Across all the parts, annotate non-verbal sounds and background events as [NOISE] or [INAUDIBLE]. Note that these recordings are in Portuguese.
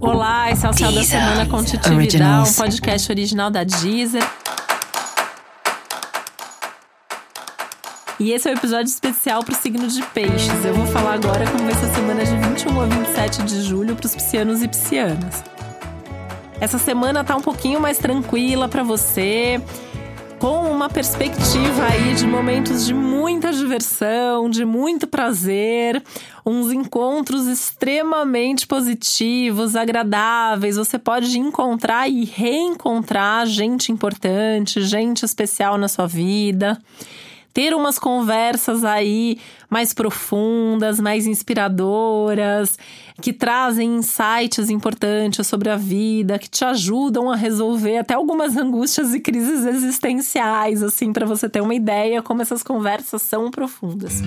Olá, esse é o Céu da Semana com Titividade, um podcast original da Deezer. E esse é o um episódio especial para o signo de peixes. Eu vou falar agora como vai ser a semana de 21 a 27 de julho para os piscianos e piscianas. Essa semana tá um pouquinho mais tranquila para você com uma perspectiva aí de momentos de muita diversão, de muito prazer, uns encontros extremamente positivos, agradáveis. Você pode encontrar e reencontrar gente importante, gente especial na sua vida ter umas conversas aí mais profundas, mais inspiradoras, que trazem insights importantes sobre a vida, que te ajudam a resolver até algumas angústias e crises existenciais, assim, para você ter uma ideia como essas conversas são profundas.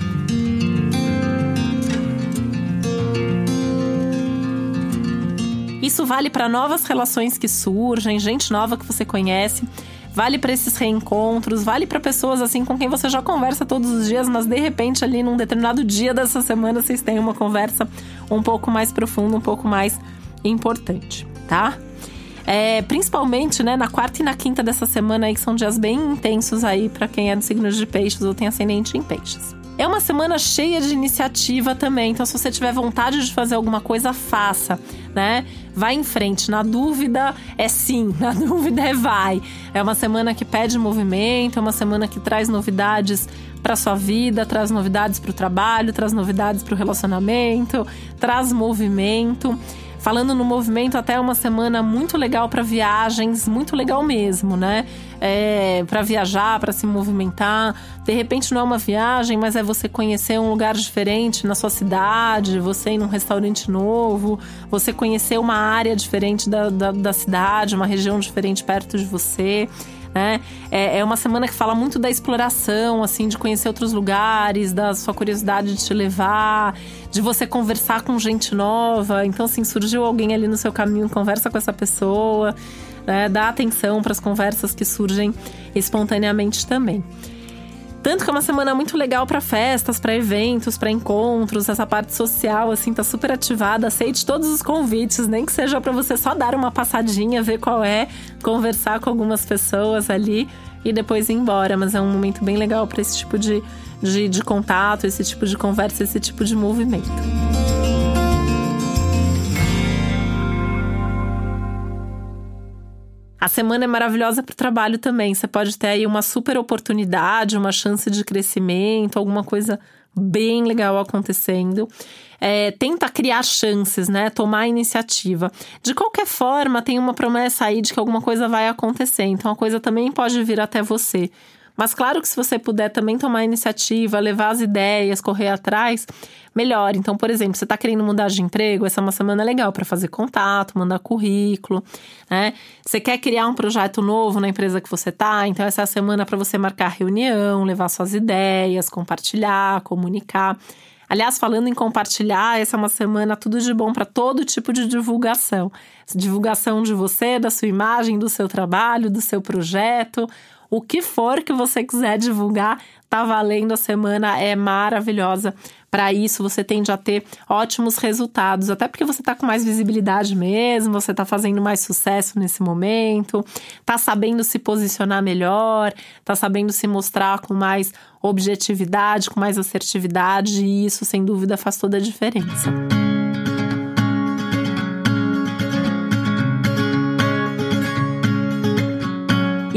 Isso vale para novas relações que surgem, gente nova que você conhece vale para esses reencontros, vale para pessoas assim com quem você já conversa todos os dias, mas de repente ali num determinado dia dessa semana vocês têm uma conversa um pouco mais profunda, um pouco mais importante, tá? É, principalmente, né, na quarta e na quinta dessa semana aí, que são dias bem intensos aí para quem é do signo de peixes ou tem ascendente em peixes. É uma semana cheia de iniciativa também, então se você tiver vontade de fazer alguma coisa, faça, né? Vai em frente. Na dúvida é sim, [LAUGHS] na dúvida é vai. É uma semana que pede movimento, é uma semana que traz novidades para sua vida, traz novidades para o trabalho, traz novidades para o relacionamento, traz movimento. Falando no movimento, até uma semana muito legal para viagens, muito legal mesmo, né? É, para viajar, para se movimentar. De repente não é uma viagem, mas é você conhecer um lugar diferente na sua cidade, você ir num restaurante novo, você conhecer uma área diferente da, da, da cidade, uma região diferente perto de você né? É, é uma semana que fala muito da exploração, assim, de conhecer outros lugares, da sua curiosidade de te levar, de você conversar com gente nova. Então, assim, surgiu alguém ali no seu caminho, conversa com essa pessoa, né? Dá atenção para as conversas que surgem espontaneamente também. Tanto que é uma semana muito legal para festas, para eventos, para encontros, essa parte social assim tá super ativada. Aceite todos os convites, nem que seja para você só dar uma passadinha, ver qual é, conversar com algumas pessoas ali e depois ir embora. Mas é um momento bem legal para esse tipo de, de, de contato, esse tipo de conversa, esse tipo de movimento. A semana é maravilhosa para o trabalho também. Você pode ter aí uma super oportunidade, uma chance de crescimento, alguma coisa bem legal acontecendo. É, tenta criar chances, né? Tomar iniciativa. De qualquer forma, tem uma promessa aí de que alguma coisa vai acontecer. Então a coisa também pode vir até você. Mas claro que se você puder também tomar iniciativa, levar as ideias, correr atrás, melhor. Então, por exemplo, você está querendo mudar de emprego, essa é uma semana legal para fazer contato, mandar currículo, né? Você quer criar um projeto novo na empresa que você está, então essa é a semana para você marcar reunião, levar suas ideias, compartilhar, comunicar. Aliás, falando em compartilhar, essa é uma semana tudo de bom para todo tipo de divulgação. Divulgação de você, da sua imagem, do seu trabalho, do seu projeto, o que for que você quiser divulgar, tá valendo a semana, é maravilhosa. Para isso, você tende a ter ótimos resultados, até porque você tá com mais visibilidade mesmo, você tá fazendo mais sucesso nesse momento, tá sabendo se posicionar melhor, tá sabendo se mostrar com mais objetividade, com mais assertividade, e isso, sem dúvida, faz toda a diferença.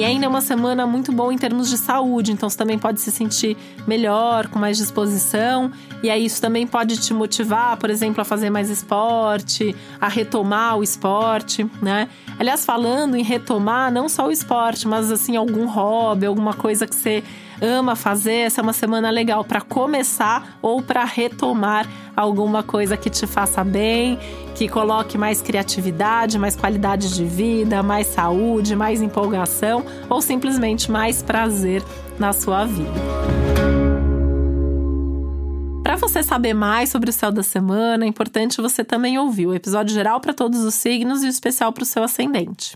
Ainda é uma semana muito boa em termos de saúde, então você também pode se sentir melhor, com mais disposição, e aí isso também pode te motivar, por exemplo, a fazer mais esporte, a retomar o esporte, né? Aliás, falando em retomar, não só o esporte, mas assim, algum hobby, alguma coisa que você ama fazer, essa é uma semana legal para começar ou para retomar alguma coisa que te faça bem, que coloque mais criatividade, mais qualidade de vida, mais saúde, mais empolgação ou simplesmente mais prazer na sua vida. Para você saber mais sobre o céu da semana, é importante você também ouvir o episódio geral para todos os signos e o especial para o seu ascendente.